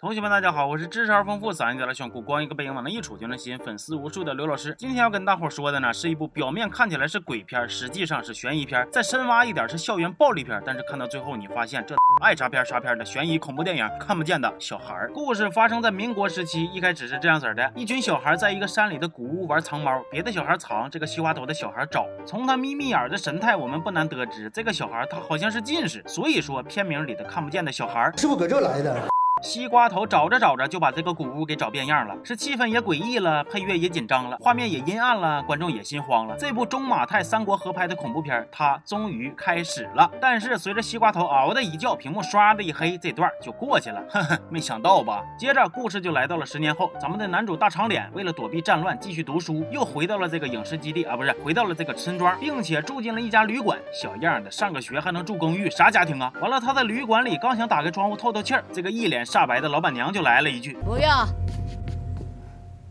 同学们，大家好，我是知识而丰富、嗓音点的炫酷、光一个背影往那一杵就能吸引粉丝无数的刘老师。今天要跟大伙说的呢，是一部表面看起来是鬼片，实际上是悬疑片，再深挖一点是校园暴力片。但是看到最后，你发现这爱啥片啥片的悬疑恐怖电影，看不见的小孩儿。故事发生在民国时期，一开始是这样子的：一群小孩在一个山里的古屋玩藏猫，别的小孩藏，这个西瓜头的小孩找。从他眯眯眼的神态，我们不难得知，这个小孩他好像是近视，所以说片名里的看不见的小孩是不搁这来的？西瓜头找着找着就把这个古屋给找变样了，是气氛也诡异了，配乐也紧张了，画面也阴暗了，观众也心慌了。这部中马泰三国合拍的恐怖片，它终于开始了。但是随着西瓜头嗷的一叫，屏幕唰的一黑，这段就过去了。呵呵，没想到吧？接着故事就来到了十年后，咱们的男主大长脸为了躲避战乱，继续读书，又回到了这个影视基地啊，不是回到了这个村庄，并且住进了一家旅馆。小样的，上个学还能住公寓，啥家庭啊？完了，他在旅馆里刚想打开窗户透透气儿，这个一脸煞白的老板娘。就来了一句：“不用。”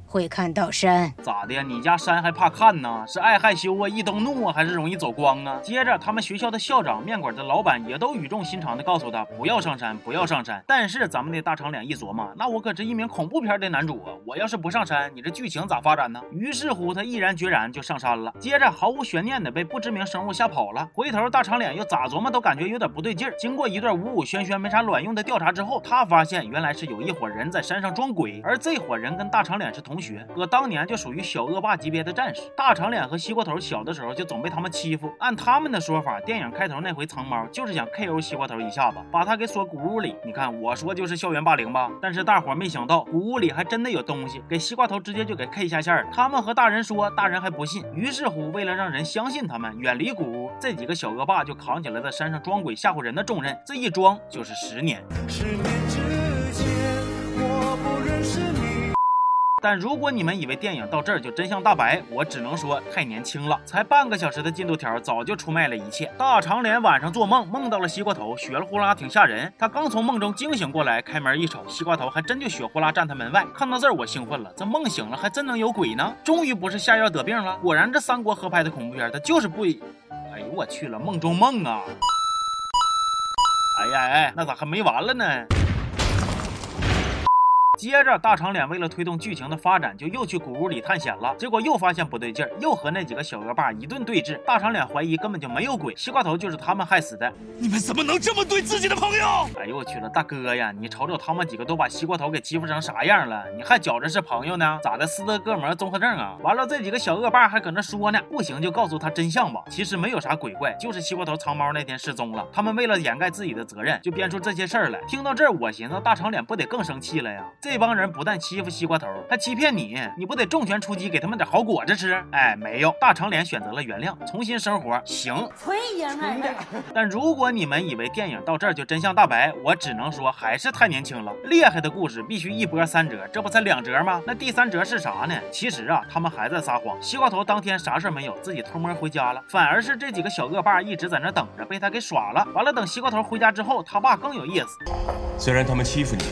会看到山咋的？你家山还怕看呢？是爱害羞啊，易动怒啊，还是容易走光啊？接着，他们学校的校长、面馆的老板也都语重心长的告诉他不要上山，不要上山。但是咱们的大长脸一琢磨，那我可是一名恐怖片的男主啊，我要是不上山，你这剧情咋发展呢？于是乎，他毅然决然就上山了。接着，毫无悬念的被不知名生物吓跑了。回头大长脸又咋琢磨都感觉有点不对劲儿。经过一段五五喧喧没啥卵用的调查之后，他发现原来是有一伙人在山上装鬼，而这伙人跟大长脸是同同学。搁当年就属于小恶霸级别的战士，大长脸和西瓜头小的时候就总被他们欺负。按他们的说法，电影开头那回藏猫就是想 KO 西瓜头一下子，把他给锁古屋里。你看我说就是校园霸凌吧？但是大伙没想到，古屋里还真的有东西，给西瓜头直接就给 K 下线了。他们和大人说，大人还不信。于是乎，为了让人相信他们，远离古屋，这几个小恶霸就扛起了在山上装鬼吓唬人的重任。这一装就是十年。十年但如果你们以为电影到这儿就真相大白，我只能说太年轻了。才半个小时的进度条，早就出卖了一切。大长脸晚上做梦，梦到了西瓜头，血了呼啦，挺吓人。他刚从梦中惊醒过来，开门一瞅，西瓜头还真就血呼啦站他门外。看到这儿，我兴奋了，这梦醒了还真能有鬼呢？终于不是下药得病了。果然，这三国合拍的恐怖片，它就是不……哎呦我去了，梦中梦啊！哎呀哎，那咋还没完了呢？接着，大长脸为了推动剧情的发展，就又去古屋里探险了。结果又发现不对劲儿，又和那几个小恶霸一顿对峙。大长脸怀疑根本就没有鬼，西瓜头就是他们害死的。你们怎么能这么对自己的朋友？哎呦我去了，大哥呀，你瞅瞅他们几个都把西瓜头给欺负成啥样了，你还觉着是朋友呢？咋的，斯德哥尔摩综合症啊？完了，这几个小恶霸还搁那说呢，不行就告诉他真相吧。其实没有啥鬼怪，就是西瓜头藏猫那天失踪了。他们为了掩盖自己的责任，就编出这些事儿来。听到这儿，我寻思大长脸不得更生气了呀？这帮人不但欺负西瓜头，还欺骗你，你不得重拳出击，给他们点好果子吃？哎，没有，大长脸选择了原谅，重新生活。行，纯爷们儿。但如果你们以为电影到这儿就真相大白，我只能说还是太年轻了。厉害的故事必须一波三折，这不才两折吗？那第三折是啥呢？其实啊，他们还在撒谎。西瓜头当天啥事没有，自己偷摸回家了，反而是这几个小恶霸一直在那等着，被他给耍了。完了，等西瓜头回家之后，他爸更有意思。虽然他们欺负你，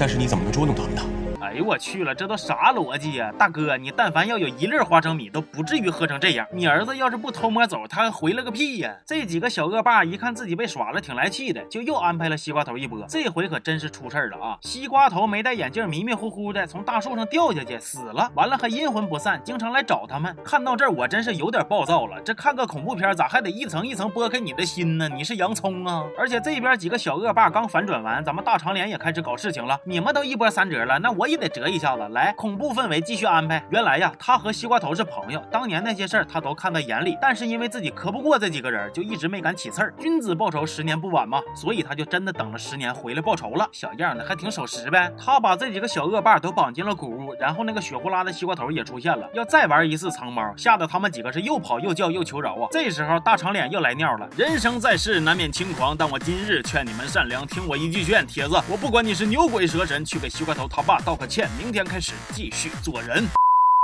但是你怎么能捉弄他们呢？哎呦我去了，这都啥逻辑呀，大哥，你但凡要有一粒花生米，都不至于喝成这样。你儿子要是不偷摸走，他还回了个屁呀！这几个小恶霸一看自己被耍了，挺来气的，就又安排了西瓜头一波。这回可真是出事了啊！西瓜头没戴眼镜，迷迷糊糊的从大树上掉下去，死了。完了还阴魂不散，经常来找他们。看到这儿，我真是有点暴躁了。这看个恐怖片，咋还得一层一层剥开你的心呢？你是洋葱啊！而且这边几个小恶霸刚反转完，咱们大长脸也开始搞事情了。你们都一波三折了，那我也得折一下子。来，恐怖氛围继续安排。原来呀，他和西瓜头是朋友，当年那些事儿他都看在眼里，但是因为自己磕不过这几个人，就一直没敢起刺儿。君子报仇，十年不晚嘛，所以他就真的等了十年回来报仇了。小样的，还挺守时呗。他把这几个小恶霸都绑进了古屋，然后那个血呼啦的西瓜头也出现了，要再玩一次藏猫，吓得他们几个是又跑又叫又求饶啊。这时候大长脸又来尿了，人生在世难免轻狂，但我今日劝你们善良，听我一句劝，铁子，我不管你是牛鬼蛇神，去给西瓜头他爸道个歉，明天开始继续做人。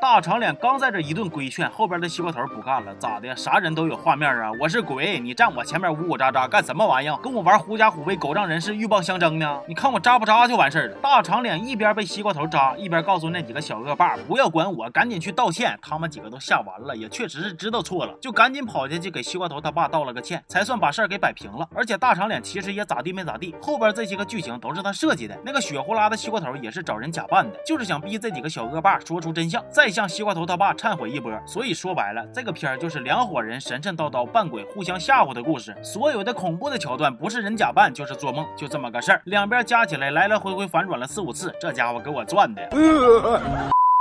大长脸刚在这一顿规劝，后边的西瓜头不干了，咋的？啥人都有画面啊！我是鬼，你站我前面呜呜喳喳干什么玩意儿？跟我玩狐假虎威、狗仗人势、鹬蚌相争呢？你看我扎不扎就完事儿了。大长脸一边被西瓜头扎，一边告诉那几个小恶霸不要管我，赶紧去道歉。他们几个都吓完了，也确实是知道错了，就赶紧跑下去给西瓜头他爸道了个歉，才算把事儿给摆平了。而且大长脸其实也咋地没咋地，后边这些个剧情都是他设计的。那个血呼啦的西瓜头也是找人假扮的，就是想逼这几个小恶霸说出真相，再向西瓜头他爸忏悔一波。所以说白了，这个片儿就是两伙人神神叨叨扮鬼互相吓唬的故事。所有的恐怖的桥段不是人假扮就是做梦，就这么个事儿。两边加起来来来回回反转了四五次，这家伙给我转的。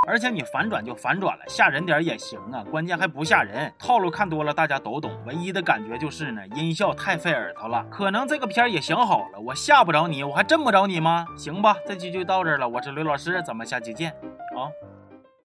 而且你反转就反转了，吓人点也行啊，关键还不吓人。套路看多了，大家都懂。唯一的感觉就是呢，音效太费耳朵了。可能这个片儿也想好了，我吓不着你，我还震不着你吗？行吧，这期就到这儿了。我是刘老师，咱们下期见啊。